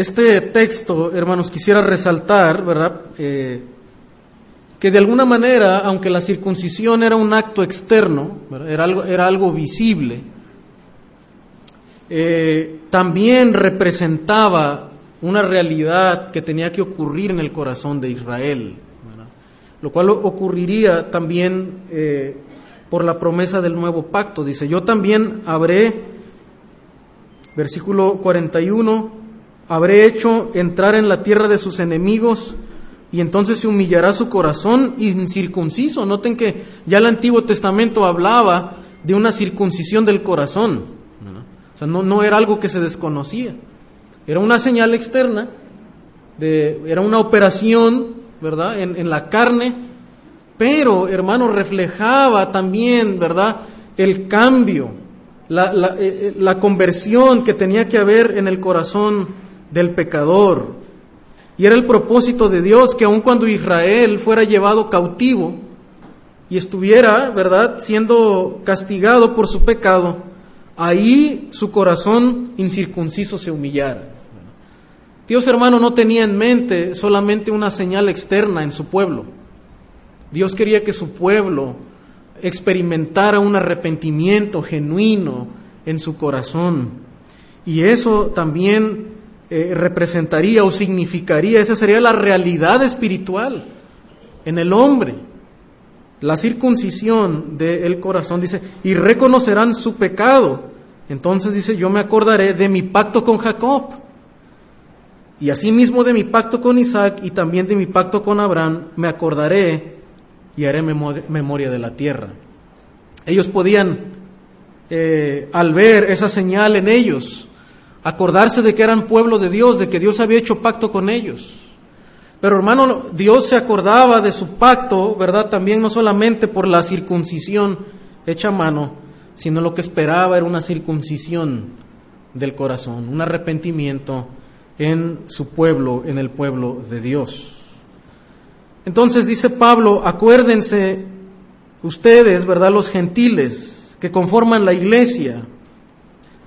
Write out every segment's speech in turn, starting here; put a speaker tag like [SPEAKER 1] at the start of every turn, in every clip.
[SPEAKER 1] este texto, hermanos, quisiera resaltar, ¿verdad? Eh, que de alguna manera, aunque la circuncisión era un acto externo, era algo, visible, eh, también representaba una realidad que tenía que ocurrir en el corazón de Israel, lo cual ocurriría también eh, por la promesa del nuevo pacto. Dice, yo también habré, versículo 41, habré hecho entrar en la tierra de sus enemigos y entonces se humillará su corazón incircunciso. Noten que ya el Antiguo Testamento hablaba de una circuncisión del corazón. O sea, no, no era algo que se desconocía. Era una señal externa, de, era una operación, ¿verdad?, en, en la carne, pero, hermano, reflejaba también, ¿verdad?, el cambio, la, la, eh, la conversión que tenía que haber en el corazón del pecador. Y era el propósito de Dios que aun cuando Israel fuera llevado cautivo y estuviera, ¿verdad?, siendo castigado por su pecado, ahí su corazón incircunciso se humillara. Dios hermano no tenía en mente solamente una señal externa en su pueblo. Dios quería que su pueblo experimentara un arrepentimiento genuino en su corazón. Y eso también eh, representaría o significaría, esa sería la realidad espiritual en el hombre. La circuncisión del corazón dice, y reconocerán su pecado. Entonces dice, yo me acordaré de mi pacto con Jacob. Y asimismo de mi pacto con Isaac y también de mi pacto con Abraham, me acordaré y haré memoria de la tierra. Ellos podían, eh, al ver esa señal en ellos, acordarse de que eran pueblo de Dios, de que Dios había hecho pacto con ellos. Pero hermano, Dios se acordaba de su pacto, ¿verdad? También no solamente por la circuncisión hecha a mano, sino lo que esperaba era una circuncisión del corazón, un arrepentimiento en su pueblo, en el pueblo de Dios. Entonces dice Pablo, acuérdense ustedes, ¿verdad? Los gentiles que conforman la iglesia,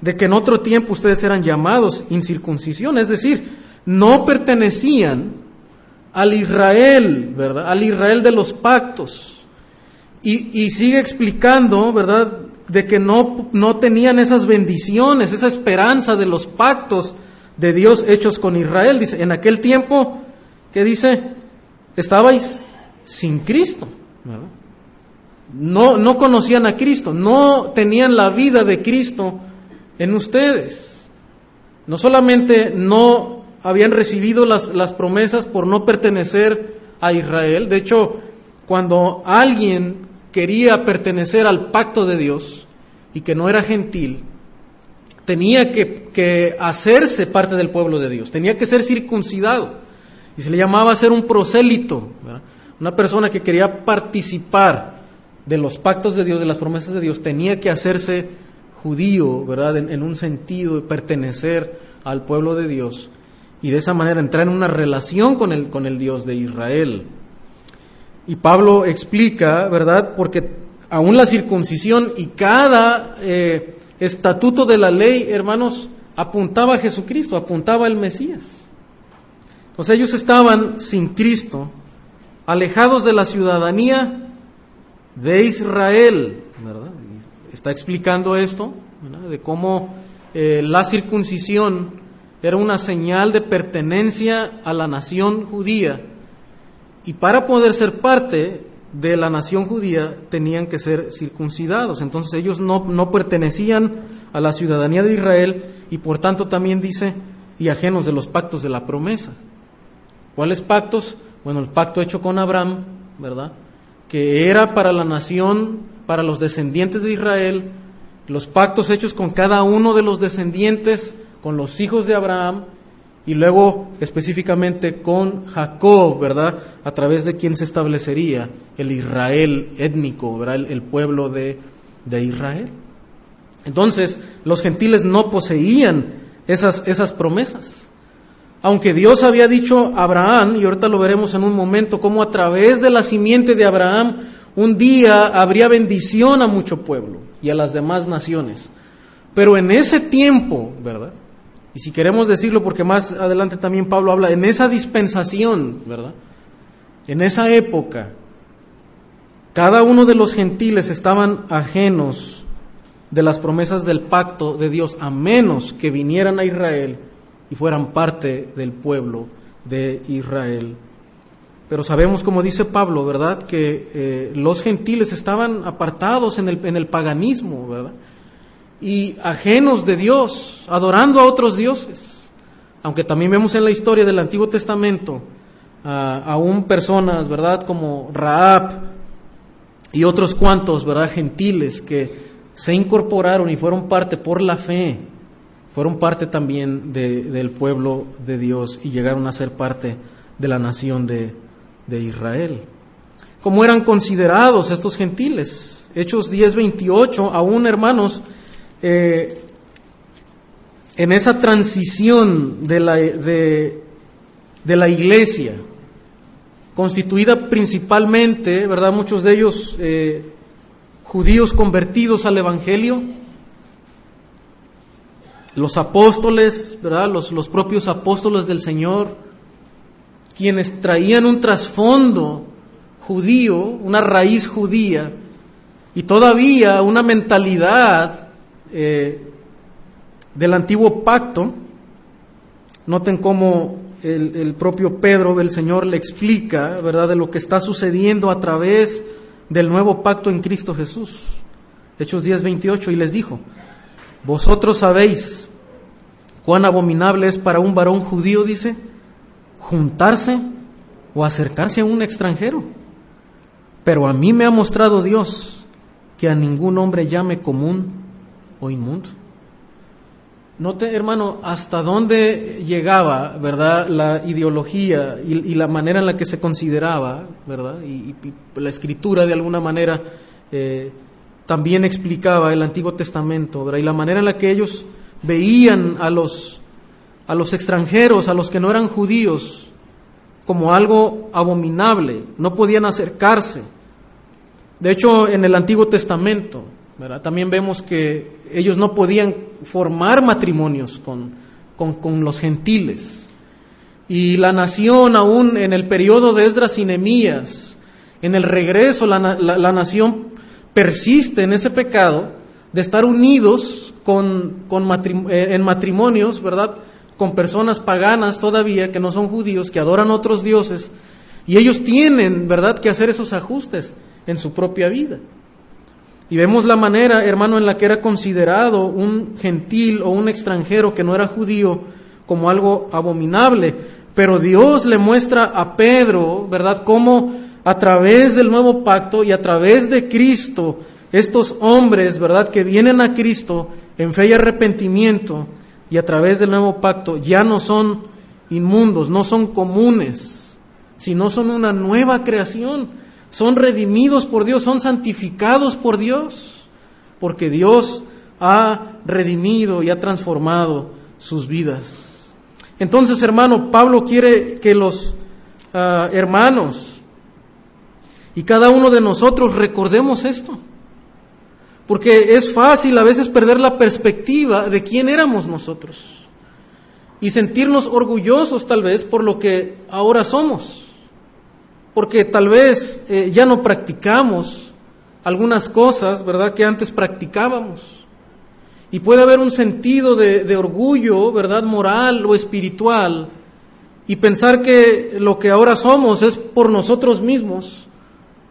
[SPEAKER 1] de que en otro tiempo ustedes eran llamados incircuncisión, es decir, no pertenecían al Israel, ¿verdad? Al Israel de los pactos. Y, sigue explicando, ¿verdad? De que no, no tenían esas bendiciones, esa esperanza de los pactos de Dios hechos con Israel. Dice, en aquel tiempo, ¿qué dice? Estabais sin Cristo. No, no conocían a Cristo, no tenían la vida de Cristo en ustedes. No solamente no habían recibido las, las promesas por no pertenecer a Israel, de hecho, cuando alguien quería pertenecer al pacto de Dios y que no era gentil, tenía que, que, hacerse parte del pueblo de Dios, tenía que ser circuncidado. Y se le llamaba ser un prosélito, una persona que quería participar de los pactos de Dios, de las promesas de Dios, tenía que hacerse judío, ¿verdad? En, un sentido de pertenecer al pueblo de Dios y de esa manera entrar en una relación con el, con el Dios de Israel. Y Pablo explica, ¿verdad? Porque aún la circuncisión y cada eh, estatuto de la ley, hermanos, apuntaba a Jesucristo, apuntaba al Mesías. O sea, ellos estaban sin Cristo, alejados de la ciudadanía de Israel. Está explicando esto, de cómo eh, la circuncisión era una señal de pertenencia a la nación judía y para poder ser parte de la nación judía tenían que ser circuncidados. Entonces ellos no, no pertenecían a la ciudadanía de Israel y por tanto también dice, y ajenos de los pactos de la promesa. ¿Cuáles pactos? Bueno, el pacto hecho con Abraham, ¿verdad? Que era para la nación para los descendientes de Israel, los pactos hechos con cada uno de los descendientes, con los hijos de Abraham, y luego específicamente con Jacob, ¿verdad? A través de quien se establecería el Israel étnico, ¿verdad? El, pueblo de, de, Israel. Entonces, los gentiles no poseían esas, esas promesas. Aunque Dios había dicho a Abraham, y ahorita lo veremos en un momento, cómo a través de la simiente de Abraham un día habría bendición a mucho pueblo y a las demás naciones. Pero en ese tiempo, ¿verdad? Y si queremos decirlo, porque más adelante también Pablo habla, en esa dispensación, ¿verdad? En esa época, cada uno de los gentiles estaban ajenos de las promesas del pacto de Dios, a menos que vinieran a Israel y fueran parte del pueblo de Israel. Pero sabemos, como dice Pablo, ¿verdad?, que eh, los gentiles estaban apartados en el, en el paganismo, ¿verdad? y ajenos de Dios, adorando a otros dioses. Aunque también vemos en la historia del Antiguo Testamento aún personas, ¿verdad? Como Raab y otros cuantos, ¿verdad? Gentiles que se incorporaron y fueron parte por la fe, fueron parte también del pueblo de Dios y llegaron a ser parte de la nación de, de Israel. ¿Cómo eran considerados estos gentiles? Hechos 10:28, aún hermanos, eh, en esa transición de la, de, la iglesia, constituida principalmente, ¿verdad? Muchos de ellos eh, judíos convertidos al Evangelio, los apóstoles, ¿verdad? Los, los propios apóstoles del Señor, quienes traían un trasfondo judío, una raíz judía, y todavía una mentalidad eh, del antiguo pacto, noten cómo el, propio Pedro, el Señor, le explica, ¿verdad?, de lo que está sucediendo a través del nuevo pacto en Cristo Jesús. Hechos 10, 28, y les dijo, vosotros sabéis cuán abominable es para un varón judío, dice, juntarse o acercarse a un extranjero. Pero a mí me ha mostrado Dios que a ningún hombre llame común o inmundo. Note, hermano, hasta dónde llegaba, ¿verdad?, la ideología y, la manera en la que se consideraba, ¿verdad? Y, la escritura, de alguna manera, eh, también explicaba el Antiguo Testamento, ¿verdad? Y la manera en la que ellos veían a los, a los extranjeros, a los que no eran judíos, como algo abominable, no podían acercarse. De hecho, en el Antiguo Testamento, también vemos que ellos no podían formar matrimonios con, con, los gentiles. Y la nación, aún en el periodo de Esdras y Nemías, en el regreso, la, la, nación persiste en ese pecado de estar unidos con, con eh, en matrimonios, ¿verdad? Con personas paganas todavía que no son judíos, que adoran otros dioses, y ellos tienen, ¿verdad?, que hacer esos ajustes en su propia vida. Y vemos la manera, hermano, en la que era considerado un gentil o un extranjero que no era judío como algo abominable. Pero Dios le muestra a Pedro, ¿verdad?, cómo a través del nuevo pacto y a través de Cristo, estos hombres, ¿verdad?, que vienen a Cristo en fe y arrepentimiento y a través del nuevo pacto ya no son inmundos, no son comunes, sino son una nueva creación son redimidos por Dios, son santificados por Dios, porque Dios ha redimido y ha transformado sus vidas. Entonces, hermano, Pablo quiere que los ah, hermanos y cada uno de nosotros recordemos esto, porque es fácil a veces perder la perspectiva de quién éramos nosotros y sentirnos orgullosos tal vez por lo que ahora somos porque tal vez eh, ya no practicamos algunas cosas, ¿verdad?, que antes practicábamos. Y puede haber un sentido de, de, orgullo, ¿verdad?, moral o espiritual, y pensar que lo que ahora somos es por nosotros mismos,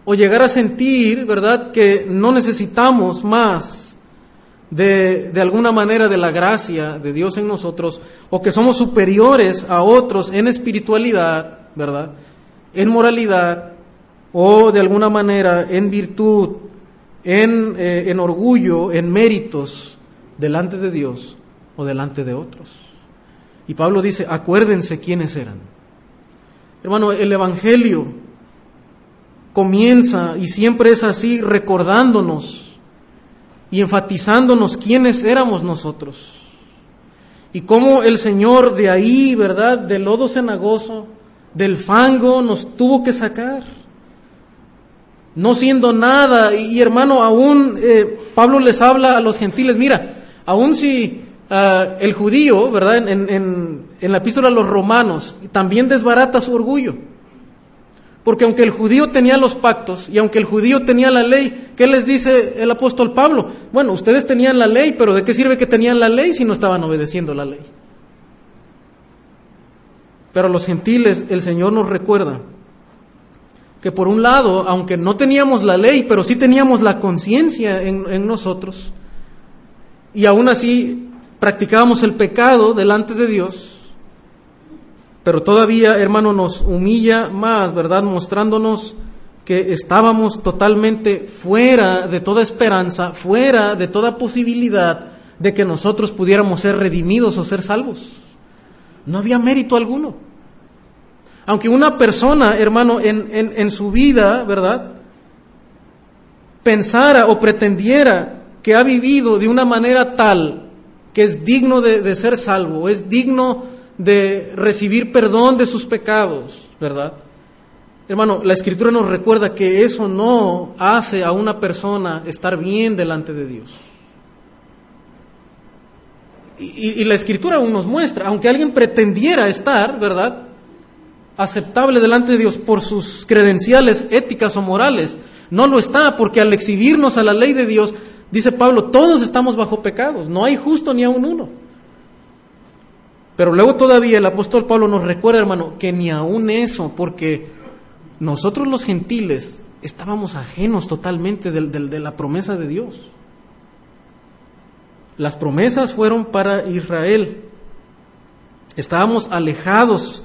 [SPEAKER 1] o llegar a sentir, ¿verdad?, que no necesitamos más de, de alguna manera de la gracia de Dios en nosotros, o que somos superiores a otros en espiritualidad, ¿verdad? en moralidad o de alguna manera en virtud, en, eh, en orgullo, en méritos delante de Dios o delante de otros. Y Pablo dice, acuérdense quiénes eran. Hermano, el Evangelio comienza y siempre es así recordándonos y enfatizándonos quiénes éramos nosotros. Y cómo el Señor de ahí, ¿verdad? Del lodo cenagoso, del fango nos tuvo que sacar. No siendo nada, y, hermano, aún eh, Pablo les habla a los gentiles, mira, aún si ah, el judío, ¿verdad? En, en la epístola a los romanos, también desbarata su orgullo. Porque aunque el judío tenía los pactos y aunque el judío tenía la ley, ¿qué les dice el apóstol Pablo? Bueno, ustedes tenían la ley, pero ¿de qué sirve que tenían la ley si no estaban obedeciendo la ley? Pero a los gentiles el Señor nos recuerda que por un lado, aunque no teníamos la ley, pero sí teníamos la conciencia en, en nosotros, y aún así practicábamos el pecado delante de Dios, pero todavía, hermano, nos humilla más, ¿verdad? Mostrándonos que estábamos totalmente fuera de toda esperanza, fuera de toda posibilidad de que nosotros pudiéramos ser redimidos o ser salvos. No había mérito alguno. Aunque una persona, hermano, en, en, su vida, ¿verdad? Pensara o pretendiera que ha vivido de una manera tal que es digno de, de ser salvo, es digno de recibir perdón de sus pecados, ¿verdad? Hermano, la escritura nos recuerda que eso no hace a una persona estar bien delante de Dios. Y, la escritura aún nos muestra, aunque alguien pretendiera estar, ¿verdad? Aceptable delante de Dios por sus credenciales éticas o morales, no lo está, porque al exhibirnos a la ley de Dios, dice Pablo, todos estamos bajo pecados, no hay justo ni aún uno. Pero luego todavía el apóstol Pablo nos recuerda, hermano, que ni aún eso, porque nosotros los gentiles estábamos ajenos totalmente de, la promesa de Dios. Las promesas fueron para Israel. Estábamos alejados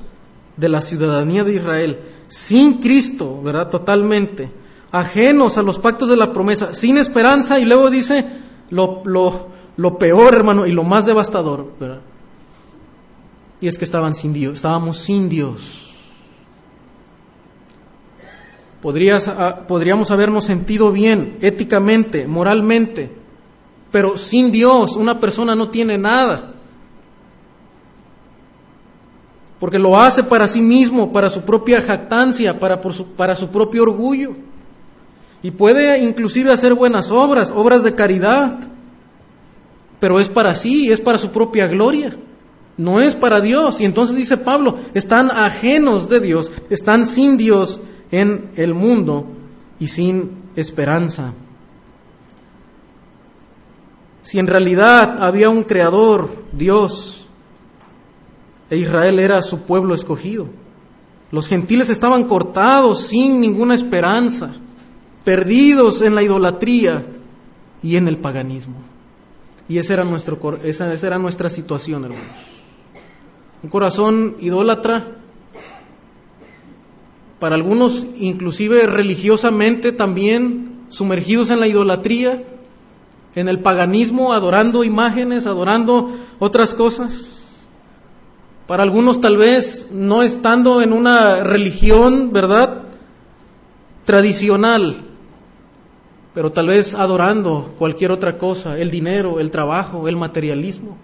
[SPEAKER 1] de la ciudadanía de Israel, sin Cristo, ¿verdad? Totalmente. Ajenos a los pactos de la promesa, sin esperanza, y luego dice lo, lo, lo peor, hermano, y lo más devastador, ¿verdad? Y es que estaban sin Dios, estábamos sin Dios. Ah, podríamos habernos sentido bien éticamente, moralmente, pero sin Dios una persona no tiene nada. Porque lo hace para sí mismo, para su propia jactancia, para, su, para su propio orgullo. Y puede inclusive hacer buenas obras, obras de caridad, pero es para sí, es para su propia gloria no es para Dios. Y entonces dice Pablo, están ajenos de Dios, están sin Dios en el mundo y sin esperanza. Si en realidad había un creador, Dios, e Israel era su pueblo escogido, los gentiles estaban cortados sin ninguna esperanza, perdidos en la idolatría y en el paganismo. Y esa era, nuestro, esa, esa era nuestra situación, hermanos un corazón idólatra, para algunos inclusive religiosamente también sumergidos en la idolatría, en el paganismo, adorando imágenes, adorando otras cosas. Para algunos tal vez no estando en una religión, ¿verdad? Tradicional, pero tal vez adorando cualquier otra cosa, el dinero, el trabajo, el materialismo,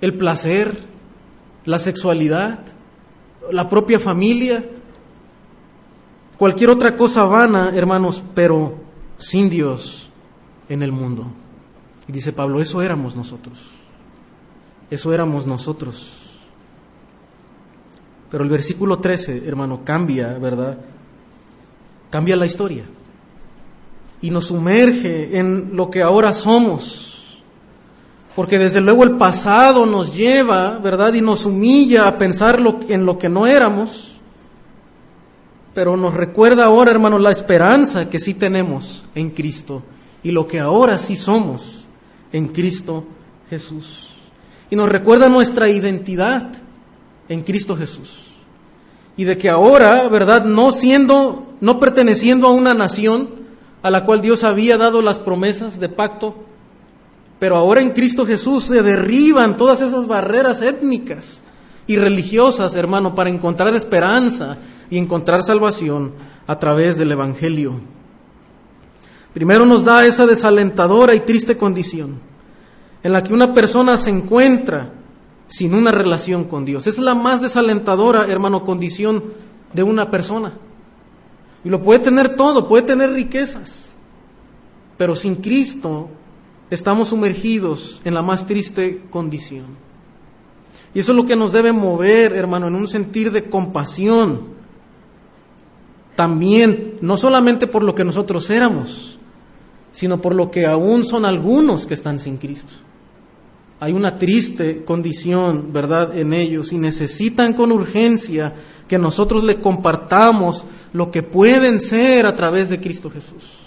[SPEAKER 1] el placer, la sexualidad, la propia familia, cualquier otra cosa vana, hermanos, pero sin Dios en el mundo. Y dice Pablo, eso éramos nosotros. Eso éramos nosotros. Pero el versículo 13, hermano, cambia, ¿verdad? Cambia la historia. Y nos sumerge en lo que ahora somos porque desde luego el pasado nos lleva, ¿verdad? Y nos humilla a pensar en lo que no éramos. Pero nos recuerda ahora, hermanos, la esperanza que sí tenemos en Cristo y lo que ahora sí somos en Cristo Jesús. Y nos recuerda nuestra identidad en Cristo Jesús. Y de que ahora, ¿verdad? No siendo, no perteneciendo a una nación a la cual Dios había dado las promesas de pacto, pero ahora en Cristo Jesús se derriban todas esas barreras étnicas y religiosas, hermano, para encontrar esperanza y encontrar salvación a través del Evangelio. Primero nos da esa desalentadora y triste condición en la que una persona se encuentra sin una relación con Dios. Es la más desalentadora, hermano, condición de una persona. Y lo puede tener todo, puede tener riquezas, pero sin Cristo estamos sumergidos en la más triste condición. Y eso es lo que nos debe mover, hermano, en un sentir de compasión. También, no solamente por lo que nosotros éramos, sino por lo que aún son algunos que están sin Cristo. Hay una triste condición, ¿verdad?, en ellos y necesitan con urgencia que nosotros le compartamos lo que pueden ser a través de Cristo Jesús.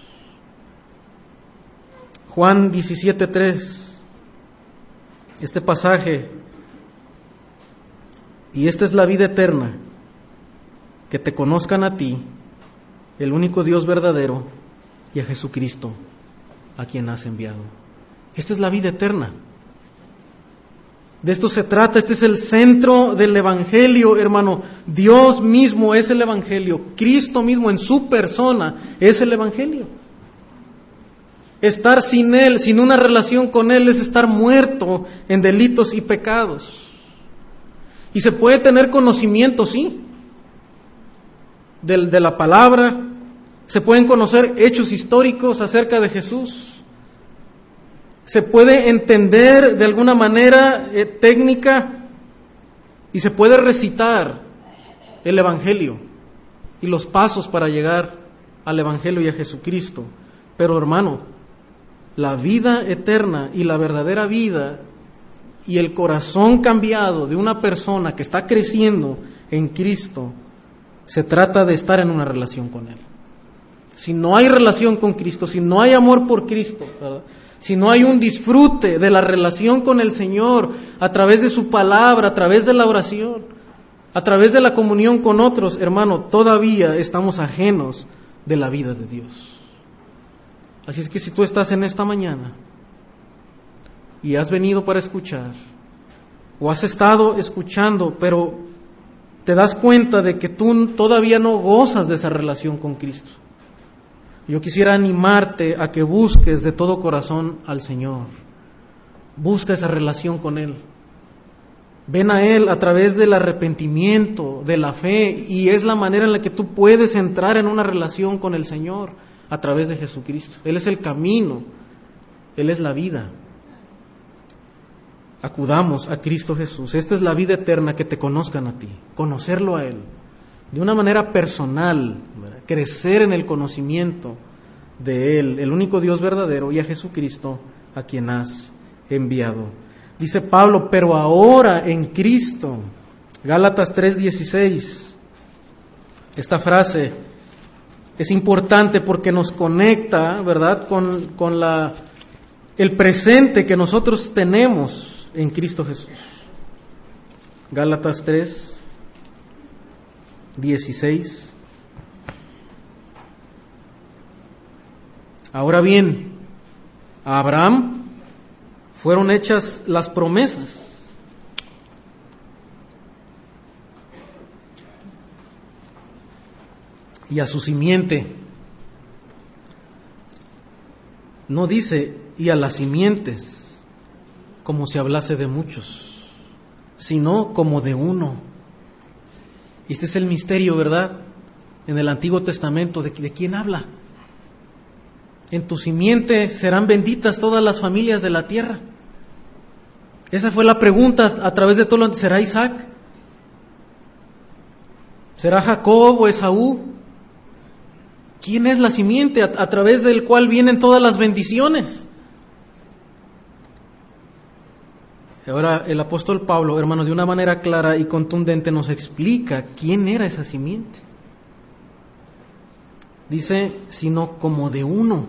[SPEAKER 1] Juan 17:3, este pasaje, y esta es la vida eterna, que te conozcan a ti, el único Dios verdadero, y a Jesucristo, a quien has enviado. Esta es la vida eterna. De esto se trata, este es el centro del Evangelio, hermano. Dios mismo es el Evangelio, Cristo mismo en su persona es el Evangelio. Estar sin Él, sin una relación con Él, es estar muerto en delitos y pecados. Y se puede tener conocimiento, sí, de, de la palabra, se pueden conocer hechos históricos acerca de Jesús, se puede entender de alguna manera eh, técnica y se puede recitar el Evangelio y los pasos para llegar al Evangelio y a Jesucristo. Pero hermano, la vida eterna y la verdadera vida y el corazón cambiado de una persona que está creciendo en Cristo, se trata de estar en una relación con Él. Si no hay relación con Cristo, si no hay amor por Cristo, si no hay un disfrute de la relación con el Señor a través de su palabra, a través de la oración, a través de la comunión con otros, hermano, todavía estamos ajenos de la vida de Dios. Así es que si tú estás en esta mañana y has venido para escuchar, o has estado escuchando, pero te das cuenta de que tú todavía no gozas de esa relación con Cristo yo quisiera animarte a que busques de todo corazón al Señor. Busca esa relación con Él. Ven a Él a través del arrepentimiento, de la fe, y es la manera en la que tú puedes entrar en una relación con el Señor a través de Jesucristo. Él es el camino, Él es la vida. Acudamos a Cristo Jesús. Esta es la vida eterna, que te conozcan a ti, conocerlo a Él de una manera personal, crecer en el conocimiento de Él, el único Dios verdadero, y a Jesucristo a quien has enviado. Dice Pablo, pero ahora en Cristo, Gálatas 3:16, esta frase es importante porque nos conecta, ¿verdad?, con, con la, el presente que nosotros tenemos en Cristo Jesús. Gálatas 3, 16. Ahora bien, a Abraham fueron hechas las promesas. Y a su simiente. No dice y a las simientes, como si hablase de muchos, sino como de uno y este es el misterio, ¿verdad? En el Antiguo Testamento, ¿de, quién habla? En tu simiente serán benditas todas las familias de la tierra. Esa fue la pregunta a través de todo lo ¿Será Isaac? ¿Será Jacob o Esaú? ¿Quién es la simiente a través del cual vienen todas las bendiciones? Ahora el apóstol Pablo, hermanos, de una manera clara y contundente nos explica quién era esa simiente. Dice, sino como de uno,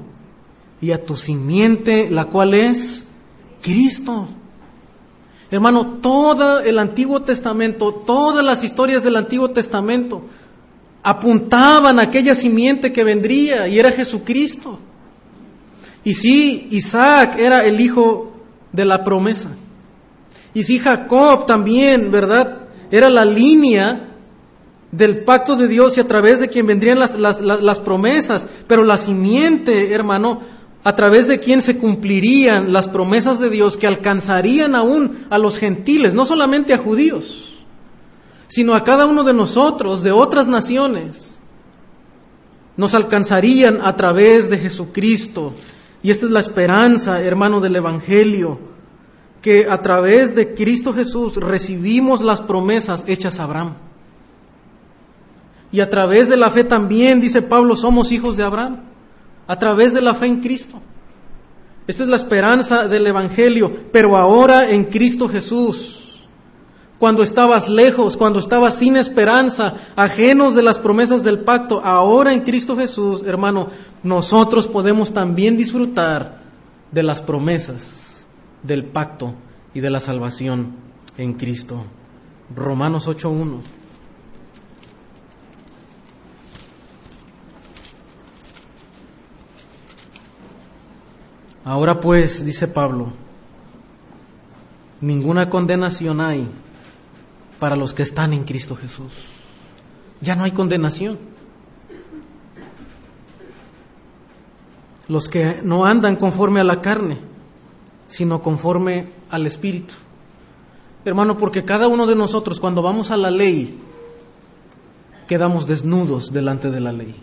[SPEAKER 1] y a tu simiente, la cual es Cristo. Hermano, todo el Antiguo Testamento, todas las historias del Antiguo Testamento apuntaban a aquella simiente que vendría y era Jesucristo. Y sí, Isaac era el hijo de la promesa. Y si Jacob también, ¿verdad? Era la línea del pacto de Dios y a través de quien vendrían las, las, promesas, pero la simiente, hermano, a través de quien se cumplirían las promesas de Dios que alcanzarían aún a los gentiles, no solamente a judíos, sino a cada uno de nosotros, de otras naciones, nos alcanzarían a través de Jesucristo. Y esta es la esperanza, hermano, del Evangelio, que a través de Cristo Jesús recibimos las promesas hechas a Abraham. Y a través de la fe también, dice Pablo, somos hijos de Abraham. A través de la fe en Cristo. Esta es la esperanza del Evangelio, pero ahora en Cristo Jesús. Cuando estabas lejos, cuando estabas sin esperanza, ajenos de las promesas del pacto, ahora en Cristo Jesús, hermano, nosotros podemos también disfrutar de las promesas del pacto y de la salvación en Cristo. Romanos 8.1. Ahora pues, dice Pablo, ninguna condenación hay para los que están en Cristo Jesús. Ya no hay condenación. Los que no andan conforme a la carne, sino conforme al Espíritu. Hermano, porque cada uno de nosotros cuando vamos a la ley, quedamos desnudos delante de la ley.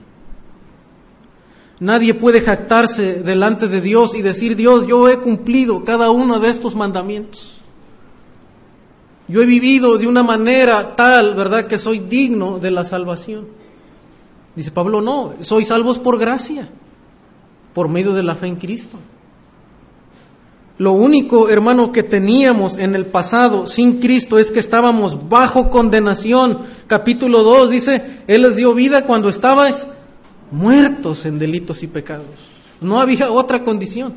[SPEAKER 1] Nadie puede jactarse delante de Dios y decir, Dios, yo he cumplido cada uno de estos mandamientos. Yo he vivido de una manera tal, ¿verdad?, que soy digno de la salvación. Dice Pablo, no, soy salvos por gracia, por medio de la fe en Cristo. Lo único, hermano, que teníamos en el pasado sin Cristo es que estábamos bajo condenación. Capítulo 2 dice, Él les dio vida cuando estabais muertos en delitos y pecados. No había otra condición.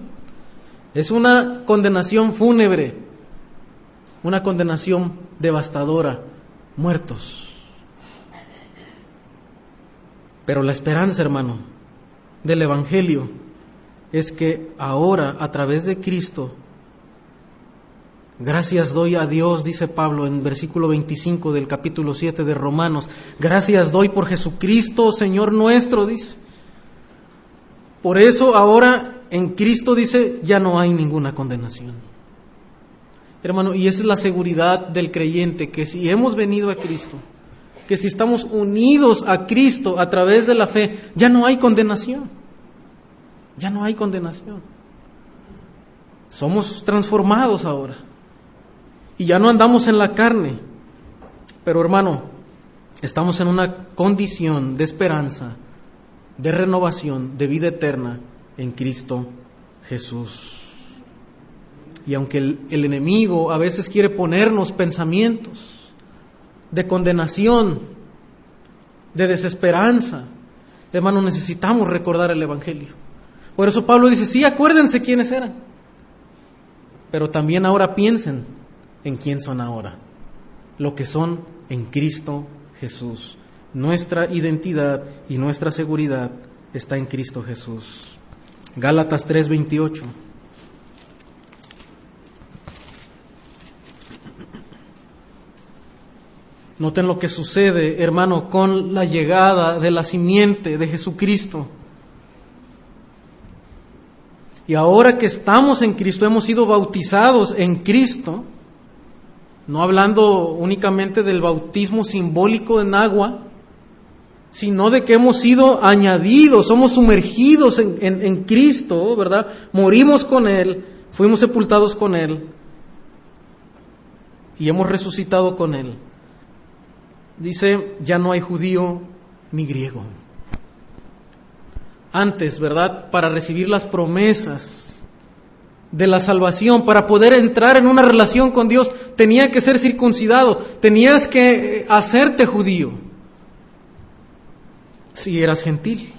[SPEAKER 1] Es una condenación fúnebre, una condenación devastadora, muertos. Pero la esperanza, hermano, del Evangelio es que ahora, a través de Cristo, Gracias doy a Dios, dice Pablo en versículo 25 del capítulo 7 de Romanos. Gracias doy por Jesucristo, Señor nuestro, dice. Por eso ahora en Cristo dice, ya no hay ninguna condenación. Hermano, y esa es la seguridad del creyente, que si hemos venido a Cristo, que si estamos unidos a Cristo a través de la fe, ya no hay condenación. Ya no hay condenación. Somos transformados ahora y ya no andamos en la carne. Pero hermano, estamos en una condición de esperanza, de renovación, de vida eterna en Cristo Jesús. Y aunque el, enemigo a veces quiere ponernos pensamientos de condenación, de desesperanza, hermano, necesitamos recordar el Evangelio. Por eso Pablo dice, sí, acuérdense quiénes eran, pero también ahora piensen en quién son ahora, lo que son en Cristo Jesús. Nuestra identidad y nuestra seguridad está en Cristo Jesús. Gálatas 3:28. Noten lo que sucede, hermano, con la llegada de la simiente de Jesucristo. Y ahora que estamos en Cristo, hemos sido bautizados en Cristo, no hablando únicamente del bautismo simbólico en agua, sino de que hemos sido añadidos, somos sumergidos en, en, Cristo, ¿verdad? Morimos con Él, fuimos sepultados con Él y hemos resucitado con Él. Dice, ya no hay judío ni griego. Antes, ¿verdad? Para recibir las promesas de la salvación, para poder entrar en una relación con Dios, tenía que ser circuncidado, tenías que eh, hacerte judío, si eras gentil.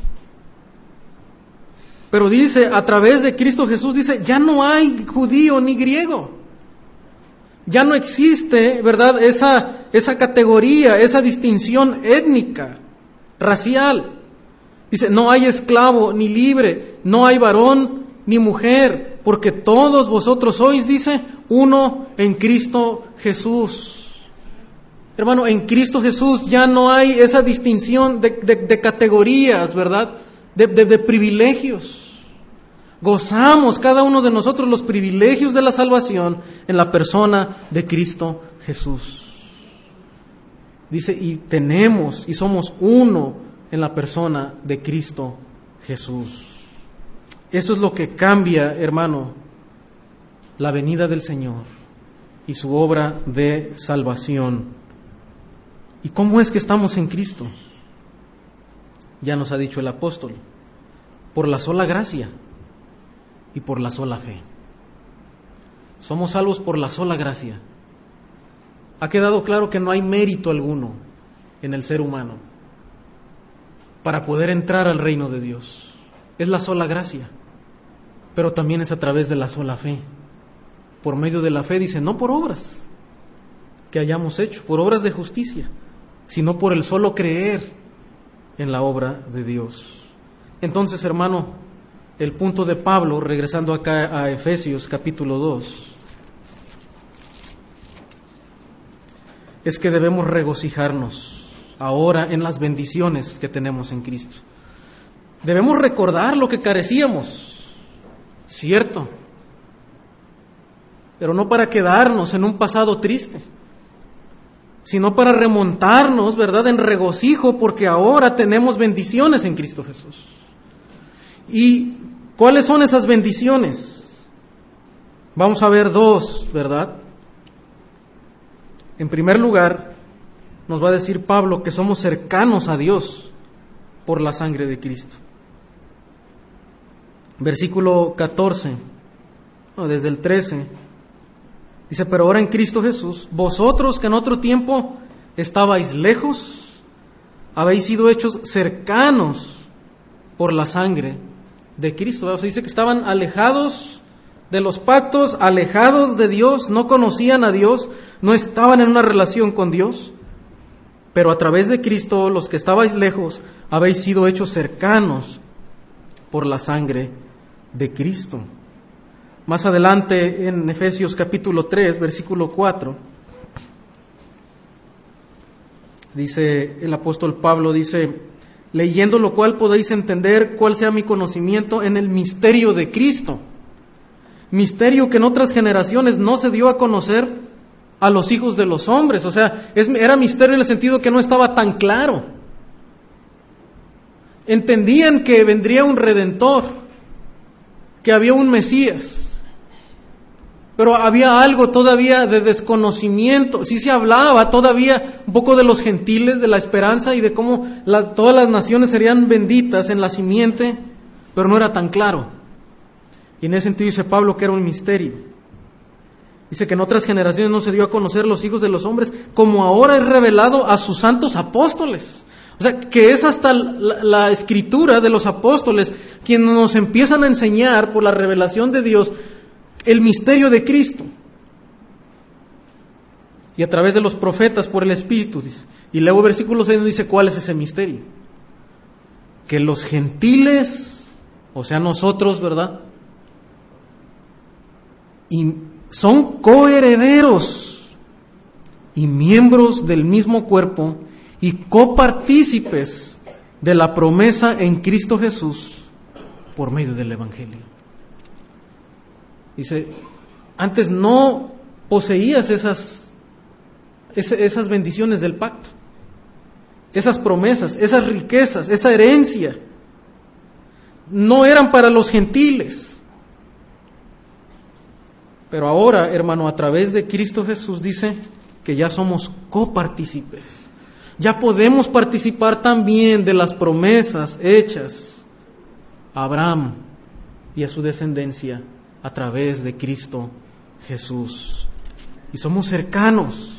[SPEAKER 1] Pero dice, a través de Cristo Jesús, dice, ya no hay judío ni griego. Ya no existe, ¿verdad? Esa, esa categoría, esa distinción étnica, racial. Dice, no hay esclavo ni libre, no hay varón ni mujer, porque todos vosotros sois, dice, uno en Cristo Jesús. Hermano, en Cristo Jesús ya no hay esa distinción de, categorías, ¿verdad? de privilegios. Gozamos cada uno de nosotros los privilegios de la salvación en la persona de Cristo Jesús. Dice, y tenemos y somos uno en la persona de Cristo Jesús. Eso es lo que cambia, hermano, la venida del Señor y su obra de salvación. ¿Y cómo es que estamos en Cristo? Ya nos ha dicho el apóstol, por la sola gracia y por la sola fe. Somos salvos por la sola gracia. Ha quedado claro que no hay mérito alguno en el ser humano para poder entrar al reino de Dios. Es la sola gracia, pero también es a través de la sola fe. Por medio de la fe, dice, no por obras que hayamos hecho, por obras de justicia, sino por el solo creer en la obra de Dios. Entonces, hermano, el punto de Pablo, regresando acá a Efesios capítulo 2, es que debemos regocijarnos ahora en las bendiciones que tenemos en Cristo. Debemos recordar lo que carecíamos, cierto, pero no para quedarnos en un pasado triste, sino para remontarnos, ¿verdad?, en regocijo, porque ahora tenemos bendiciones en Cristo Jesús. ¿Y cuáles son esas bendiciones? Vamos a ver dos, ¿verdad? En primer lugar, nos va a decir Pablo que somos cercanos a Dios por la sangre de Cristo. Versículo 14, desde el 13, dice, pero ahora en Cristo Jesús, vosotros que en otro tiempo estabais lejos, habéis sido hechos cercanos por la sangre de Cristo. O dice que estaban alejados de los pactos, alejados de Dios, no conocían a Dios, no estaban en una relación con Dios, pero a través de Cristo, los que estabais lejos, habéis sido hechos cercanos por la sangre de Cristo. Más adelante en Efesios capítulo 3, versículo 4, dice el apóstol Pablo, dice, leyendo lo cual podéis entender cuál sea mi conocimiento en el misterio de Cristo. Misterio que en otras generaciones no se dio a conocer a los hijos de los hombres. O sea, era misterio en el sentido que no estaba tan claro. Entendían que vendría un redentor, que había un Mesías. Pero había algo todavía de desconocimiento. Sí se hablaba todavía un poco de los gentiles, de la esperanza y de cómo todas las naciones serían benditas en la simiente, pero no era tan claro. Y en ese sentido dice Pablo que era un misterio. Dice que en otras generaciones no se dio a conocer los hijos de los hombres, como ahora es revelado a sus santos apóstoles. O sea, que es hasta la, la, escritura de los apóstoles quienes nos empiezan a enseñar por la revelación de Dios el misterio de Cristo. Y a través de los profetas por el Espíritu. Dice. Y luego versículo 6 dice cuál es ese misterio. Que los gentiles, o sea nosotros, ¿verdad? Y son coherederos y miembros del mismo cuerpo y copartícipes de la promesa en Cristo Jesús por medio del Evangelio. Dice, antes no poseías esas, esas bendiciones del pacto, esas promesas, esas riquezas, esa herencia. No eran para los gentiles. Pero ahora, hermano, a través de Cristo Jesús dice que ya somos copartícipes. Ya podemos participar también de las promesas hechas a Abraham y a su descendencia a través de Cristo Jesús. Y somos cercanos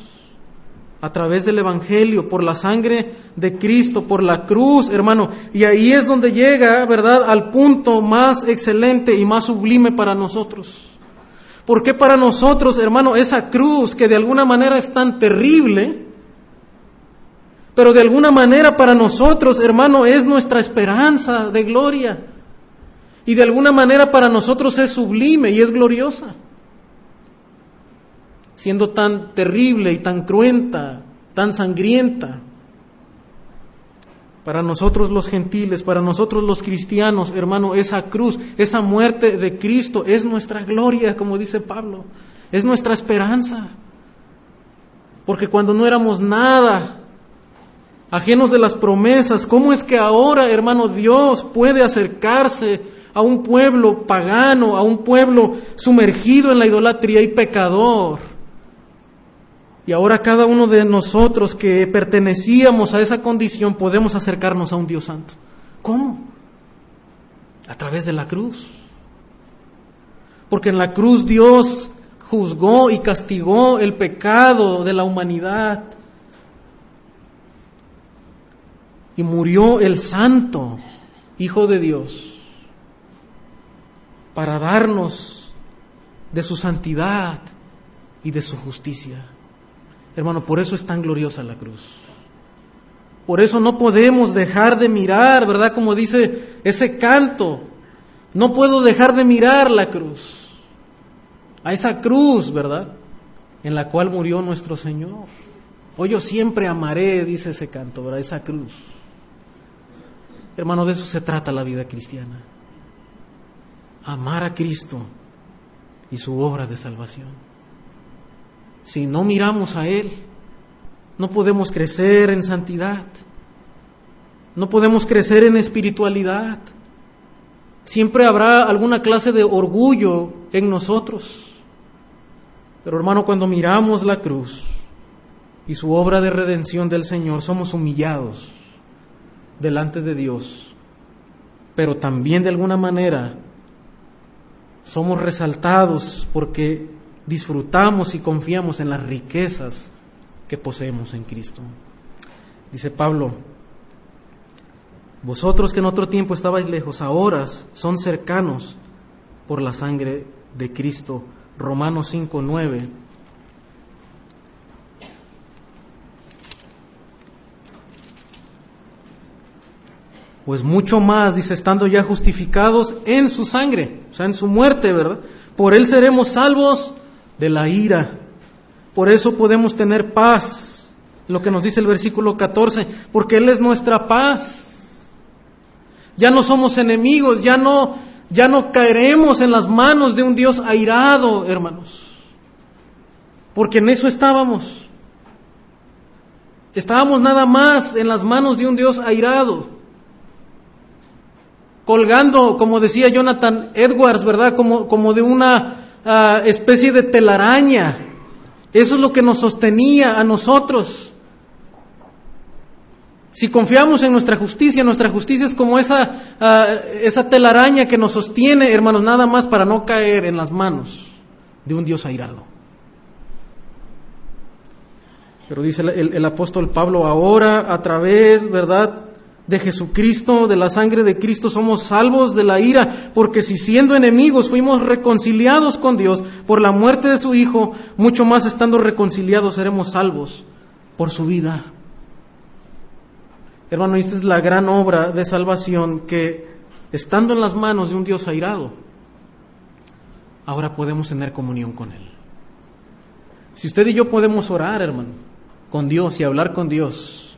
[SPEAKER 1] a través del Evangelio, por la sangre de Cristo, por la cruz, hermano. Y ahí es donde llega, ¿verdad?, al punto más excelente y más sublime para nosotros. Porque para nosotros, hermano, esa cruz que de alguna manera es tan terrible, pero de alguna manera para nosotros, hermano, es nuestra esperanza de gloria y de alguna manera para nosotros es sublime y es gloriosa. Siendo tan terrible y tan cruenta, tan sangrienta. Para nosotros los gentiles, para nosotros los cristianos, hermano, esa cruz, esa muerte de Cristo es nuestra gloria, como dice Pablo, es nuestra esperanza. Porque cuando no éramos nada, ajenos de las promesas, ¿cómo es que ahora, hermano, Dios puede acercarse a un pueblo pagano, a un pueblo sumergido en la idolatría y pecador. Y ahora cada uno de nosotros que pertenecíamos a esa condición podemos acercarnos a un Dios santo. ¿Cómo? A través de la cruz. Porque en la cruz Dios juzgó y castigó el pecado de la humanidad. Y murió el santo Hijo de Dios para darnos de su santidad y de su justicia. Hermano, por eso es tan gloriosa la cruz. Por eso no podemos dejar de mirar, ¿verdad? Como dice ese canto, no puedo dejar de mirar la cruz. A esa cruz, ¿verdad? En la cual murió nuestro Señor. Hoy yo siempre amaré, dice ese canto, ¿verdad? Esa cruz. Hermano, de eso se trata la vida cristiana. Amar a Cristo y su obra de salvación. Si no miramos a Él, no podemos crecer en santidad, no podemos crecer en espiritualidad. Siempre habrá alguna clase de orgullo en nosotros. Pero hermano, cuando miramos la cruz y su obra de redención del Señor, somos humillados delante de Dios. Pero también de alguna manera somos resaltados porque disfrutamos y confiamos en las riquezas que poseemos en Cristo. Dice Pablo, vosotros que en otro tiempo estabais lejos, ahora son cercanos por la sangre de Cristo. Romanos 5, 9. Pues mucho más, dice, estando ya justificados en su sangre, o sea, en su muerte, ¿verdad? Por él seremos salvos de la ira. Por eso podemos tener paz, lo que nos dice el versículo 14, porque Él es nuestra paz. Ya no somos enemigos, ya no, ya no caeremos en las manos de un Dios airado, hermanos. Porque en eso estábamos. Estábamos nada más en las manos de un Dios airado. Colgando, como decía Jonathan Edwards, ¿verdad? Como, como de una especie de telaraña. Eso es lo que nos sostenía a nosotros. Si confiamos en nuestra justicia, nuestra justicia es como esa, esa telaraña que nos sostiene, hermanos, nada más para no caer en las manos de un Dios airado. Pero dice el, el apóstol Pablo, ahora a través, ¿verdad? De Jesucristo, de la sangre de Cristo, somos salvos de la ira, porque si siendo enemigos fuimos reconciliados con Dios por la muerte de su Hijo, mucho más estando reconciliados seremos salvos por su vida. Hermano, esta es la gran obra de salvación que, estando en las manos de un Dios airado, ahora podemos tener comunión con Él. Si usted y yo podemos orar, hermano, con Dios y hablar con Dios,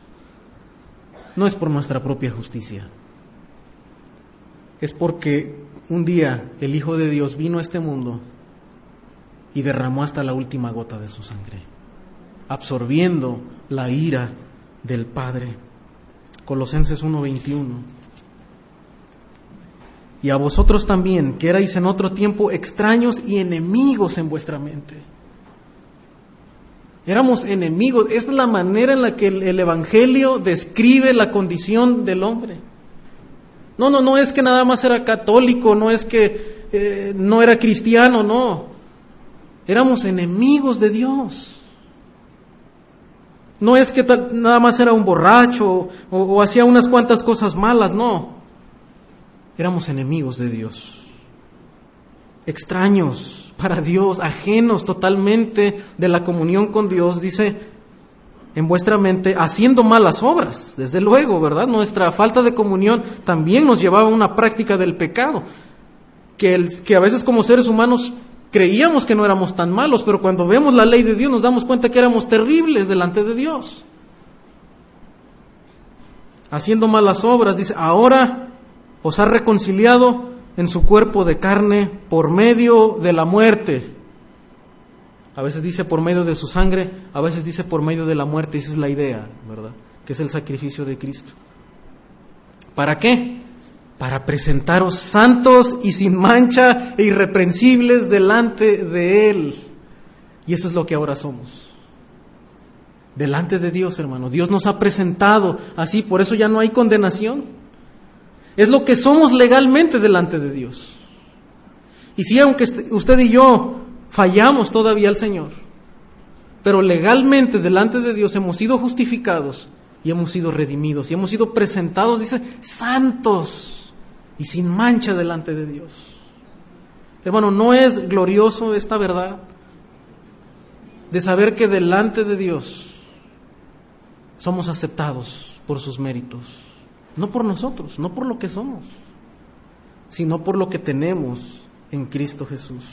[SPEAKER 1] no es por nuestra propia justicia, es porque un día el Hijo de Dios vino a este mundo y derramó hasta la última gota de su sangre, absorbiendo la ira del Padre. Colosenses 1:21. Y a vosotros también, que erais en otro tiempo extraños y enemigos en vuestra mente Éramos enemigos. Esta es la manera en la que el, Evangelio describe la condición del hombre. No, no, no es que nada más era católico, no es que eh, no era cristiano, no. Éramos enemigos de Dios. No es que nada más era un borracho o hacía unas cuantas cosas malas, no. Éramos enemigos de Dios. Extraños para Dios, ajenos totalmente de la comunión con Dios, dice en vuestra mente, haciendo malas obras, desde luego, ¿verdad? Nuestra falta de comunión también nos llevaba a una práctica del pecado, que, que a veces como seres humanos creíamos que no éramos tan malos, pero cuando vemos la ley de Dios nos damos cuenta que éramos terribles delante de Dios. Haciendo malas obras, dice, ahora os ha reconciliado en su cuerpo de carne por medio de la muerte. A veces dice por medio de su sangre, a veces dice por medio de la muerte, esa es la idea, ¿verdad? Que es el sacrificio de Cristo. ¿Para qué? para presentaros santos y sin mancha e irreprensibles delante de Él. Y eso es lo que ahora somos. Delante de Dios, hermano. Dios nos ha presentado así, por eso ya no hay condenación. Es lo que somos legalmente delante de Dios. Y si aunque usted y yo fallamos todavía al Señor, pero legalmente delante de Dios hemos sido justificados y hemos sido redimidos y hemos sido presentados, dice, santos y sin mancha delante de Dios. Hermano, ¿no es glorioso esta verdad de saber que delante de Dios somos aceptados por sus méritos? No por nosotros, no por lo que somos, sino por lo que tenemos en Cristo Jesús.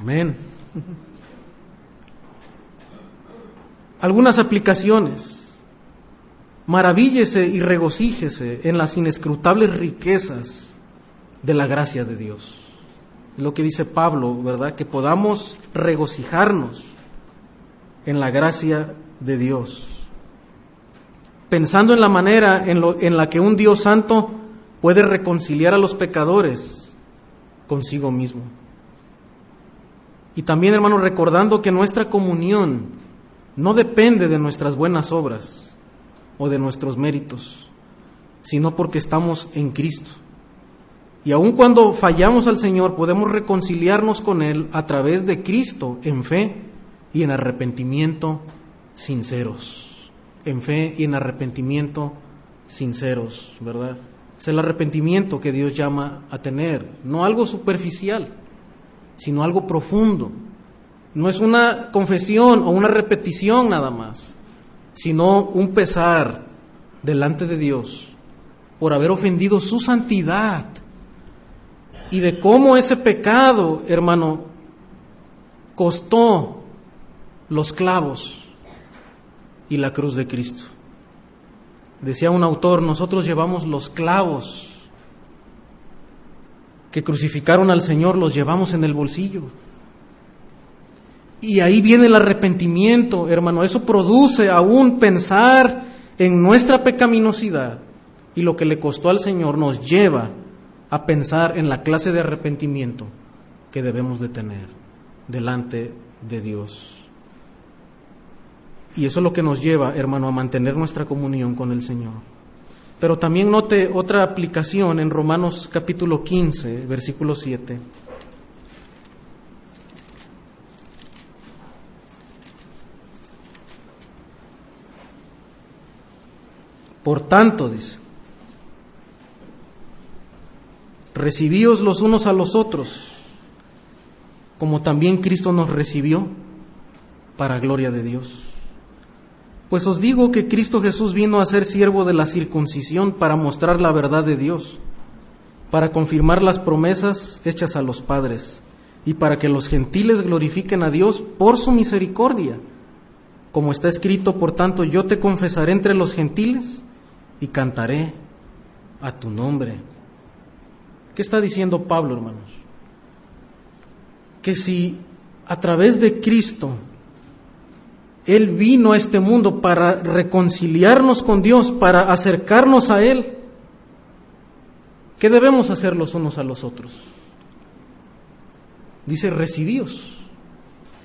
[SPEAKER 1] Amén. Algunas aplicaciones. Maravíllese y regocíjese en las inescrutables riquezas de la gracia de Dios. Lo que dice Pablo, ¿verdad? Que podamos regocijarnos en la gracia de Dios. Pensando en la manera en, la que un Dios santo puede reconciliar a los pecadores consigo mismo. Y también, hermanos, recordando que nuestra comunión no depende de nuestras buenas obras o de nuestros méritos, sino porque estamos en Cristo. Y aun cuando fallamos al Señor, podemos reconciliarnos con Él a través de Cristo en fe y en arrepentimiento sinceros. En fe y en arrepentimiento sinceros, ¿verdad? Es el arrepentimiento que Dios llama a tener, no algo superficial sino algo profundo. No es una confesión o una repetición nada más, sino un pesar delante de Dios por haber ofendido su santidad y de cómo ese pecado, hermano, costó los clavos y la cruz de Cristo. Decía un autor, nosotros llevamos los clavos que crucificaron al Señor los llevamos en el bolsillo. Y ahí viene el arrepentimiento, hermano. Eso produce aún pensar en nuestra pecaminosidad y lo que le costó al Señor nos lleva a pensar en la clase de arrepentimiento que debemos de tener delante de Dios. Y eso es lo que nos lleva, hermano, a mantener nuestra comunión con el Señor. Pero también note otra aplicación en Romanos capítulo 15, versículo 7. Por tanto, dice, recibíos los unos a los otros, como también Cristo nos recibió, para gloria de Dios. Pues os digo que Cristo Jesús vino a ser siervo de la circuncisión para mostrar la verdad de Dios, para confirmar las promesas hechas a los padres y para que los gentiles glorifiquen a Dios por su misericordia. Como está escrito, por tanto, yo te confesaré entre los gentiles y cantaré a tu nombre. ¿Qué está diciendo Pablo, hermanos? Que si a través de Cristo él vino a este mundo para reconciliarnos con Dios, para acercarnos a Él. ¿Qué debemos hacer los unos a los otros? Dice, recibíos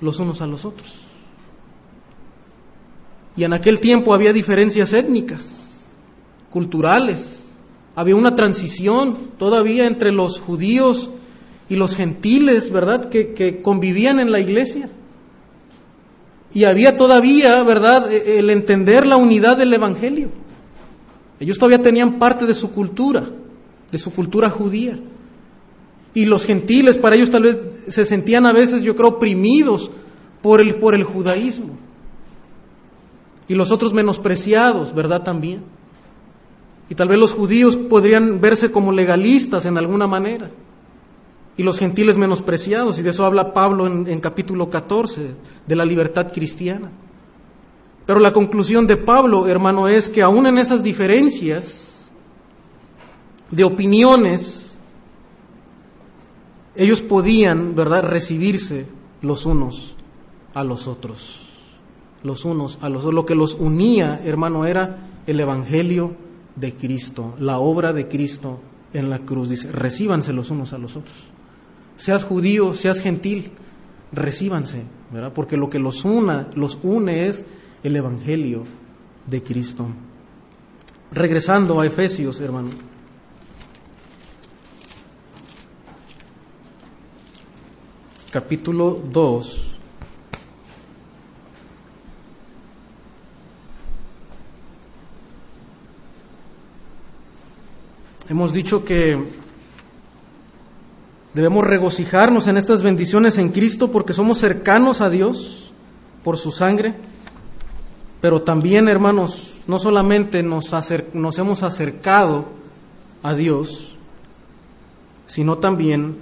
[SPEAKER 1] los unos a los otros. Y en aquel tiempo había diferencias étnicas, culturales, había una transición todavía entre los judíos y los gentiles, ¿verdad?, que, que convivían en la iglesia. Y había todavía, ¿verdad?, e, el entender la unidad del Evangelio. Ellos todavía tenían parte de su cultura, de su cultura judía. Y los gentiles, para ellos tal vez se sentían a veces, yo creo, oprimidos por el, por el judaísmo. Y los otros menospreciados, ¿verdad? También. Y tal vez los judíos podrían verse como legalistas en alguna manera y los gentiles menospreciados, y de eso habla Pablo en, capítulo 14, de la libertad cristiana. Pero la conclusión de Pablo, hermano, es que aún en esas diferencias de opiniones, ellos podían, ¿verdad?, recibirse los unos a los otros. Los unos a los otros. Lo que los unía, hermano, era el Evangelio de Cristo, la obra de Cristo en la cruz. Dice, recíbanse los unos a los otros. Seas judío, seas gentil, recíbanse, ¿verdad? Porque lo que los una, los une es el evangelio de Cristo. Regresando a Efesios, hermano. Capítulo 2. Hemos dicho que debemos regocijarnos en estas bendiciones en Cristo porque somos cercanos a Dios por su sangre, pero también, hermanos, no solamente nos, nos hemos acercado a Dios, sino también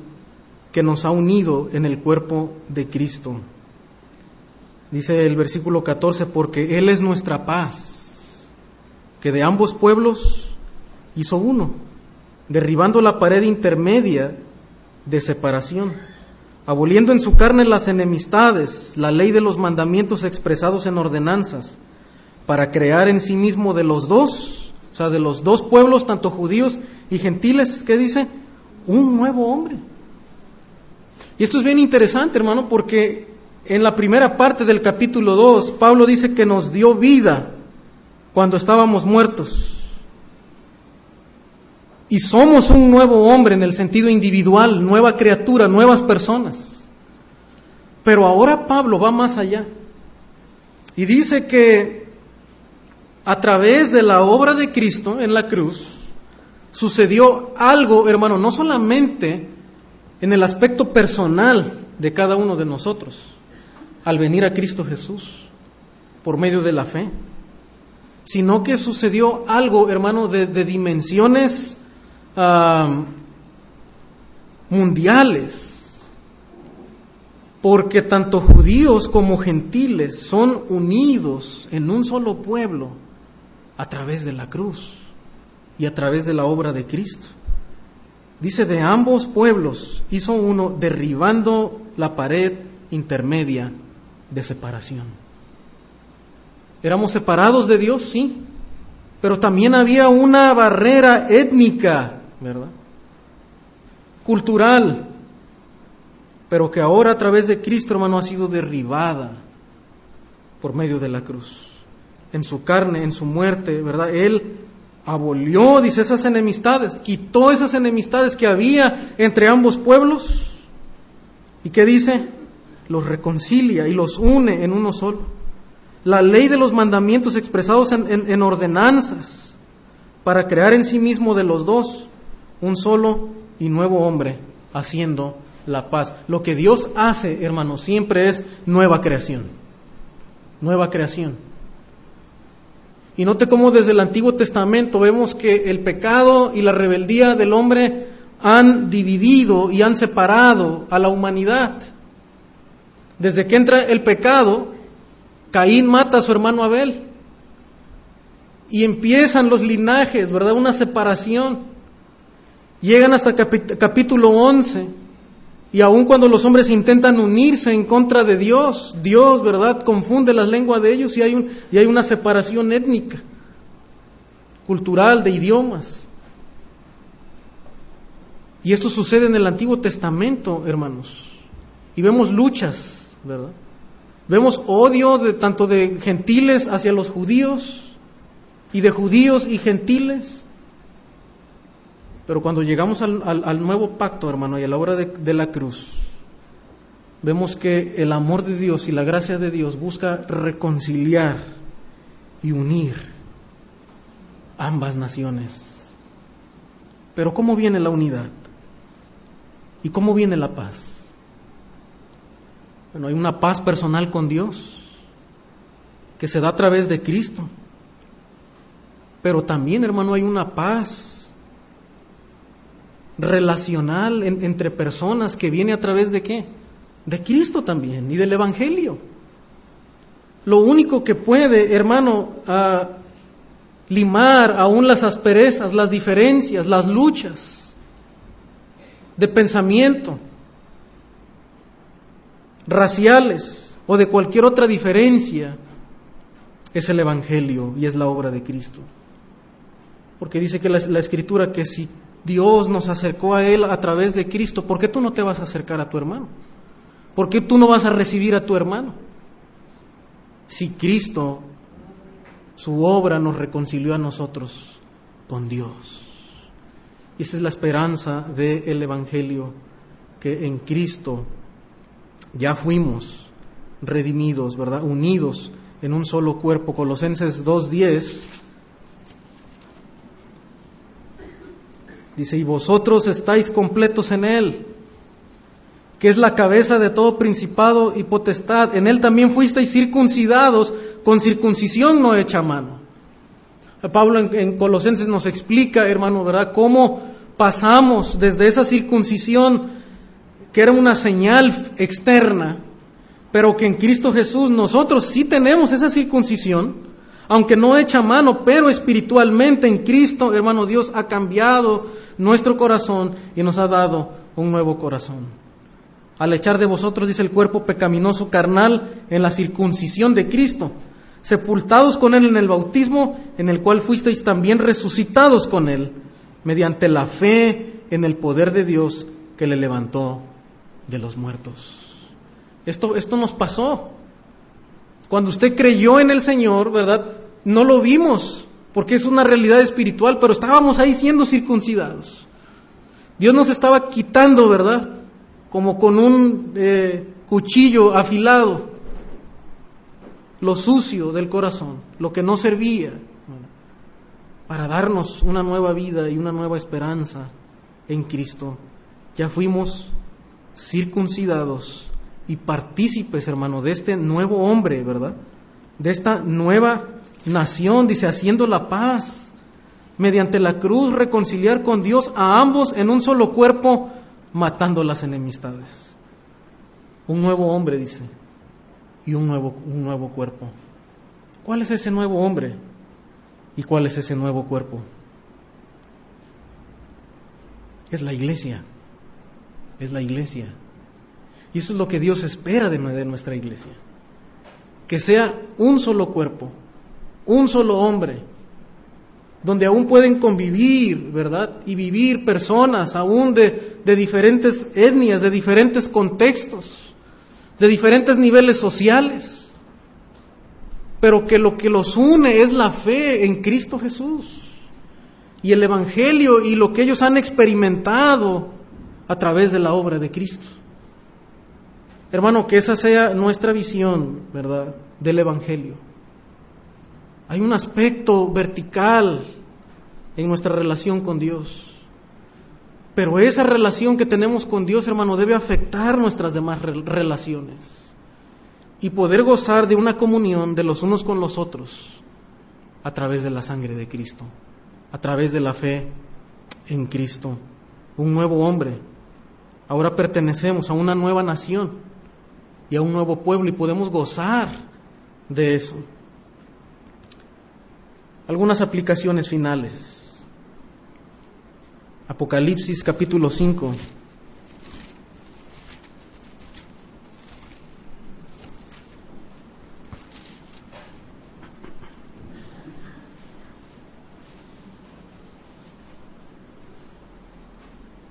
[SPEAKER 1] que nos ha unido en el cuerpo de Cristo. Dice el versículo 14, porque Él es nuestra paz, que de ambos pueblos hizo uno derribando la pared intermedia de separación, aboliendo en su carne las enemistades, la ley de los mandamientos expresados en ordenanzas, para crear en sí mismo de los dos, o sea, de los dos pueblos, tanto judíos y gentiles, ¿qué dice? Un nuevo hombre. Y esto es bien interesante, hermano, porque en la primera parte del capítulo 2, Pablo dice que nos dio vida cuando estábamos muertos y somos un nuevo hombre en el sentido individual, nueva criatura, nuevas personas. Pero ahora Pablo va más allá y dice que a través de la obra de Cristo en la cruz sucedió algo, hermano, no solamente en el aspecto personal de cada uno de nosotros, al venir a Cristo Jesús por medio de la fe, sino que sucedió algo, hermano, de, dimensiones mundiales, porque tanto judíos como gentiles son unidos en un solo pueblo a través de la cruz y a través de la obra de Cristo. Dice, de ambos pueblos hizo uno derribando la pared intermedia de separación. ¿Éramos separados de Dios? Sí, pero también había una barrera étnica ¿verdad? Cultural, pero que ahora a través de Cristo, hermano, ha sido derribada por medio de la cruz. En su carne, en su muerte, ¿verdad? Él abolió, dice, esas enemistades, quitó esas enemistades que había entre ambos pueblos. ¿Y qué dice? Los reconcilia y los une en uno solo. La ley de los mandamientos expresados en, en ordenanzas para crear en sí mismo de los dos un solo y nuevo hombre haciendo la paz. Lo que Dios hace, hermano, siempre es nueva creación. Nueva creación. Y note cómo desde el Antiguo Testamento vemos que el pecado y la rebeldía del hombre han dividido y han separado a la humanidad. Desde que entra el pecado, Caín mata a su hermano Abel. Y empiezan los linajes, ¿verdad? Una separación. Llegan hasta capítulo 11 y aun cuando los hombres intentan unirse en contra de Dios, Dios, ¿verdad?, confunde las lenguas de ellos y hay, un, y hay una separación étnica, cultural, de idiomas. Y esto sucede en el Antiguo Testamento, hermanos. Y vemos luchas, ¿verdad? Vemos odio de tanto de gentiles hacia los judíos y de judíos y gentiles. Pero cuando llegamos al, nuevo pacto, hermano, y a la obra de, la cruz, vemos que el amor de Dios y la gracia de Dios busca reconciliar y unir ambas naciones. Pero ¿cómo viene la unidad? ¿Y cómo viene la paz? Bueno, hay una paz personal con Dios que se da a través de Cristo. Pero también, hermano, hay una paz relacional entre personas que viene a través de qué? De Cristo también y del Evangelio. Lo único que puede, hermano, limar aún las asperezas, las diferencias, las luchas de pensamiento, raciales o de cualquier otra diferencia, es el Evangelio y es la obra de Cristo. Porque dice que la, la, escritura que si Dios nos acercó a Él a través de Cristo, ¿por qué tú no te vas a acercar a tu hermano? ¿Por qué tú no vas a recibir a tu hermano? Si Cristo, su obra nos reconcilió a nosotros con Dios. Y esa es la esperanza del Evangelio, que en Cristo ya fuimos redimidos, ¿verdad? Unidos en un solo cuerpo. Colosenses 2.10 dice, y vosotros estáis completos en Él, que es la cabeza de todo principado y potestad. En Él también fuisteis circuncidados con circuncisión no hecha mano. Pablo en, en Colosenses nos explica, hermano, ¿verdad?, cómo pasamos desde esa circuncisión que era una señal externa, pero que en Cristo Jesús nosotros sí tenemos esa circuncisión, aunque no hecha mano, pero espiritualmente en Cristo, hermano Dios, ha cambiado nuestro corazón y nos ha dado un nuevo corazón. Al echar de vosotros, dice el cuerpo pecaminoso carnal, en la circuncisión de Cristo, sepultados con Él en el bautismo, en el cual fuisteis también resucitados con Él, mediante la fe en el poder de Dios que le levantó de los muertos. Esto, esto nos pasó. Cuando usted creyó en el Señor, ¿verdad? No lo vimos, porque es una realidad espiritual, pero estábamos ahí siendo circuncidados. Dios nos estaba quitando, ¿verdad? Como con un eh, cuchillo afilado, lo sucio del corazón, lo que no servía, para darnos una nueva vida y una nueva esperanza en Cristo. Ya fuimos circuncidados y partícipes, hermano, de este nuevo hombre, ¿verdad? De esta nueva nación, dice, haciendo la paz, mediante la cruz reconciliar con Dios a ambos en un solo cuerpo, matando las enemistades. Un nuevo hombre, dice, y un nuevo, un nuevo cuerpo. ¿Cuál es ese nuevo hombre? ¿Y cuál es ese nuevo cuerpo? Es la iglesia es la iglesia. Y eso es lo que Dios espera de, nuestra iglesia. Que sea un solo cuerpo, un solo hombre, donde aún pueden convivir, ¿verdad? Y vivir personas aún de, diferentes etnias, de diferentes contextos, de diferentes niveles sociales, pero que lo que los une es la fe en Cristo Jesús y el Evangelio y lo que ellos han experimentado a través de la obra de Cristo. Hermano, que esa sea nuestra visión, ¿verdad?, del Evangelio. Hay un aspecto vertical en nuestra relación con Dios. Pero esa relación que tenemos con Dios, hermano, debe afectar nuestras demás relaciones y poder gozar de una comunión de los unos con los otros a través de la sangre de Cristo, a través de la fe en Cristo, un nuevo hombre Ahora pertenecemos a una nueva nación y a un nuevo pueblo y podemos gozar de eso. Algunas aplicaciones finales. Apocalipsis capítulo 5.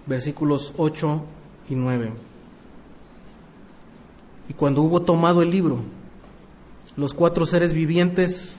[SPEAKER 1] Versículos 8 y Y cuando hubo tomado el libro, los cuatro seres vivientes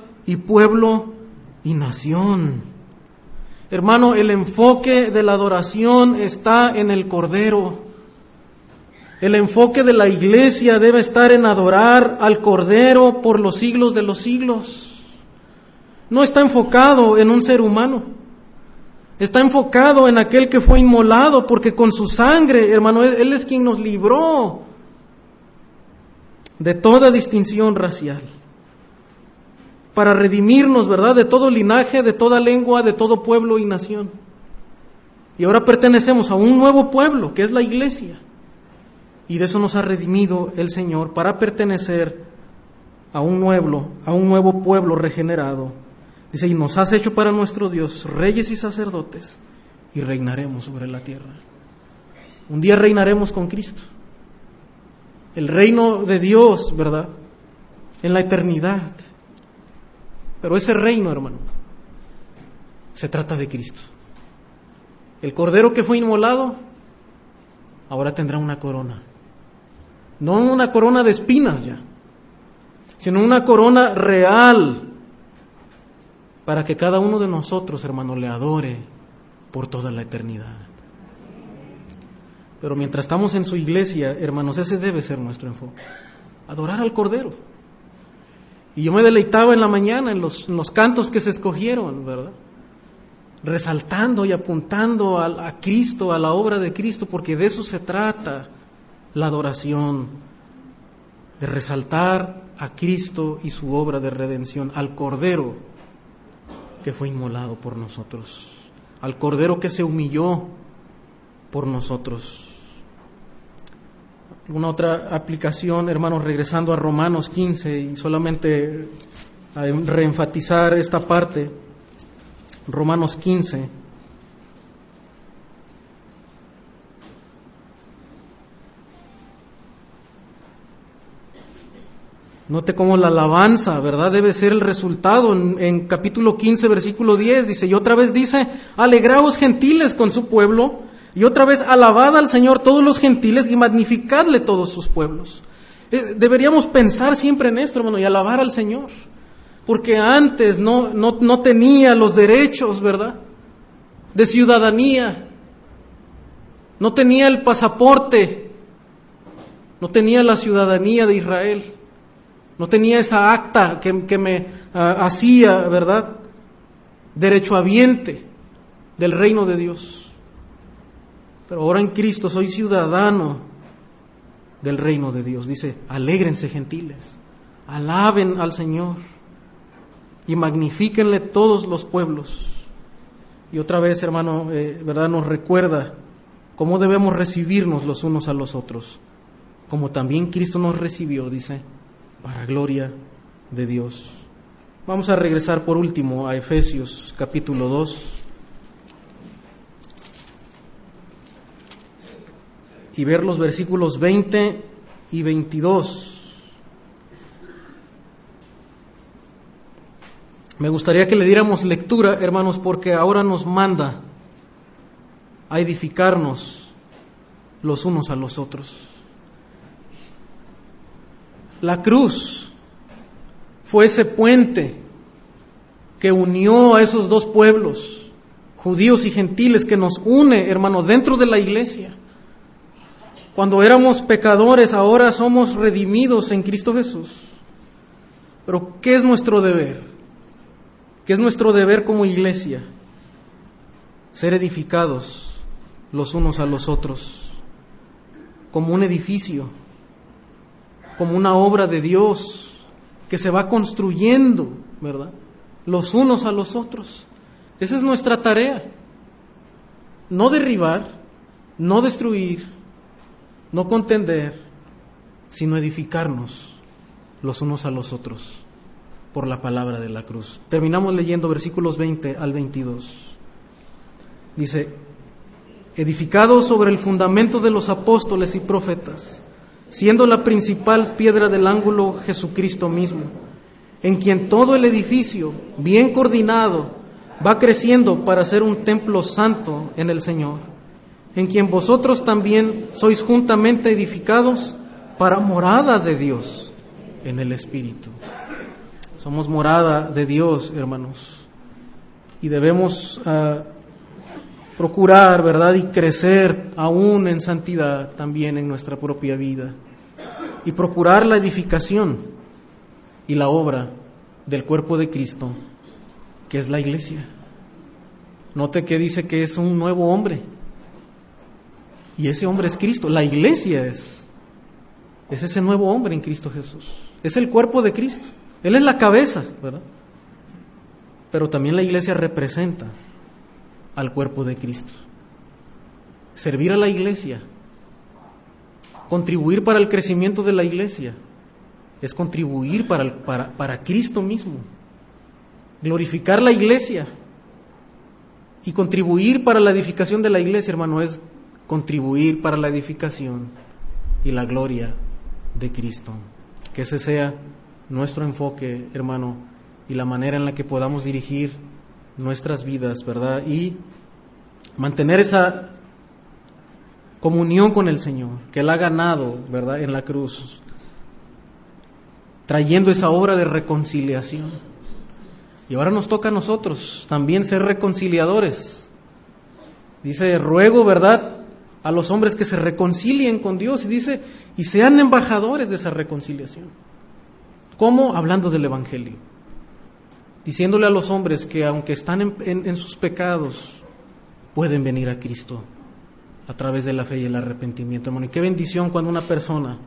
[SPEAKER 1] y pueblo y nación. Hermano, el enfoque de la adoración está en el Cordero. El enfoque de la iglesia debe estar en adorar al Cordero por los siglos de los siglos. No está enfocado en un ser humano. Está enfocado en aquel que fue inmolado, porque con su sangre, hermano, Él es quien nos libró de toda distinción racial. Para redimirnos, ¿verdad? De todo linaje, de toda lengua, de todo pueblo y nación. Y ahora pertenecemos a un nuevo pueblo, que es la iglesia. Y de eso nos ha redimido el Señor para pertenecer a un nuevo, a un nuevo pueblo regenerado. Dice, y nos has hecho para nuestro Dios reyes y sacerdotes y reinaremos sobre la tierra. Un día reinaremos con Cristo. El reino de Dios, ¿verdad? En la eternidad. Pero ese reino, hermano, se trata de Cristo. El cordero que fue inmolado, ahora tendrá una corona. No una corona de espinas ya, sino una corona real para que cada uno de nosotros, hermano, le adore por toda la eternidad. Pero mientras estamos en su iglesia, hermanos, ese debe ser nuestro enfoque. Adorar al Cordero. Y yo me deleitaba en la mañana en los, cantos que se escogieron, ¿verdad? Resaltando y apuntando a, a Cristo, a la obra de Cristo, porque de eso se trata la adoración, de resaltar a Cristo y su obra de redención, al Cordero que fue inmolado por nosotros, al Cordero que se humilló por nosotros. Una otra aplicación, hermanos, regresando a Romanos 15 y solamente a reenfatizar esta parte, Romanos 15. Note cómo la alabanza, ¿verdad? Debe ser el resultado. En, en, capítulo 15, versículo 10, dice, y otra vez dice, alegraos gentiles con su pueblo, y otra vez, alabad al Señor todos los gentiles y magnificadle todos sus pueblos. Eh, deberíamos pensar siempre en esto, hermano, y alabar al Señor. Porque antes no, no, no tenía los derechos, ¿verdad? De ciudadanía. No tenía el pasaporte. No tenía la ciudadanía de Israel. No tenía esa acta que, que me uh, hacía, ¿verdad? Derechohabiente del reino de Dios. Pero ahora en Cristo soy ciudadano del reino de Dios. Dice, alégrense gentiles, alaben al Señor y magnifíquenle todos los pueblos. Y otra vez, hermano, eh, ¿verdad? Nos recuerda cómo debemos recibirnos los unos a los otros, como también Cristo nos recibió, dice, para gloria de Dios. Vamos a regresar por último a Efesios capítulo 2. Y ver los versículos 20 y 22. Me gustaría que le diéramos lectura, hermanos, porque ahora nos manda a edificarnos los unos a los otros. La cruz fue ese puente que unió a esos dos pueblos, judíos y gentiles, que nos une, hermanos, dentro de la iglesia. Cuando éramos pecadores, ahora somos redimidos en Cristo Jesús. Pero ¿qué es nuestro deber? ¿Qué es nuestro deber como iglesia? Ser edificados los unos a los otros, como un edificio, como una obra de Dios que se va construyendo, ¿verdad? Los unos a los otros. Esa es nuestra tarea. No derribar, no destruir, no contender, sino edificarnos los unos a los otros por la palabra de la cruz. Terminamos leyendo versículos 20 al 22. Dice, edificado sobre el fundamento de los apóstoles y profetas, siendo la principal piedra del ángulo Jesucristo mismo, en quien todo el edificio, bien coordinado, va creciendo para ser un templo santo en el Señor en quien vosotros también sois juntamente edificados para morada de Dios en el Espíritu. Somos morada de Dios, hermanos, y debemos uh, procurar, ¿verdad?, y crecer aún en santidad también en nuestra propia vida, y procurar la edificación y la obra del cuerpo de Cristo, que es la iglesia. Note que dice que es un nuevo hombre y ese hombre es Cristo. La iglesia es, es ese nuevo hombre en Cristo Jesús. Es el cuerpo de Cristo. Él es la cabeza, ¿verdad? pero también la iglesia representa al cuerpo de Cristo. Servir a la iglesia, contribuir para el crecimiento de la iglesia, es contribuir para, para, para Cristo mismo. Glorificar la iglesia y contribuir para la edificación de la iglesia, hermano, es contribuir para la edificación y la gloria de Cristo. Que ese sea nuestro enfoque, hermano, y la manera en la que podamos dirigir nuestras vidas, ¿verdad? Y mantener esa comunión con el Señor, que Él ha ganado, ¿verdad?, en la cruz, trayendo esa obra de reconciliación. Y ahora nos toca a nosotros también ser reconciliadores. Dice, ruego, ¿verdad?, a los hombres que se reconcilien con Dios y dice, y sean embajadores de esa reconciliación. ¿Cómo? Hablando del Evangelio. Diciéndole a los hombres que aunque están en, sus pecados, pueden venir a Cristo a través de la fe y el arrepentimiento. Hermano, y qué bendición cuando una persona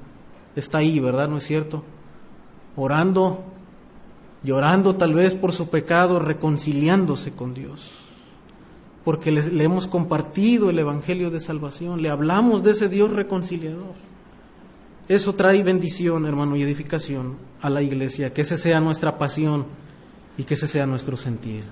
[SPEAKER 1] está ahí, ¿verdad? ¿No es cierto? Orando, llorando tal vez por su pecado, reconciliándose con Dios porque le, hemos compartido el Evangelio de Salvación, le hablamos de ese Dios reconciliador. Eso trae bendición, hermano, y edificación a la iglesia, que ese sea nuestra pasión y que ese sea nuestro sentir.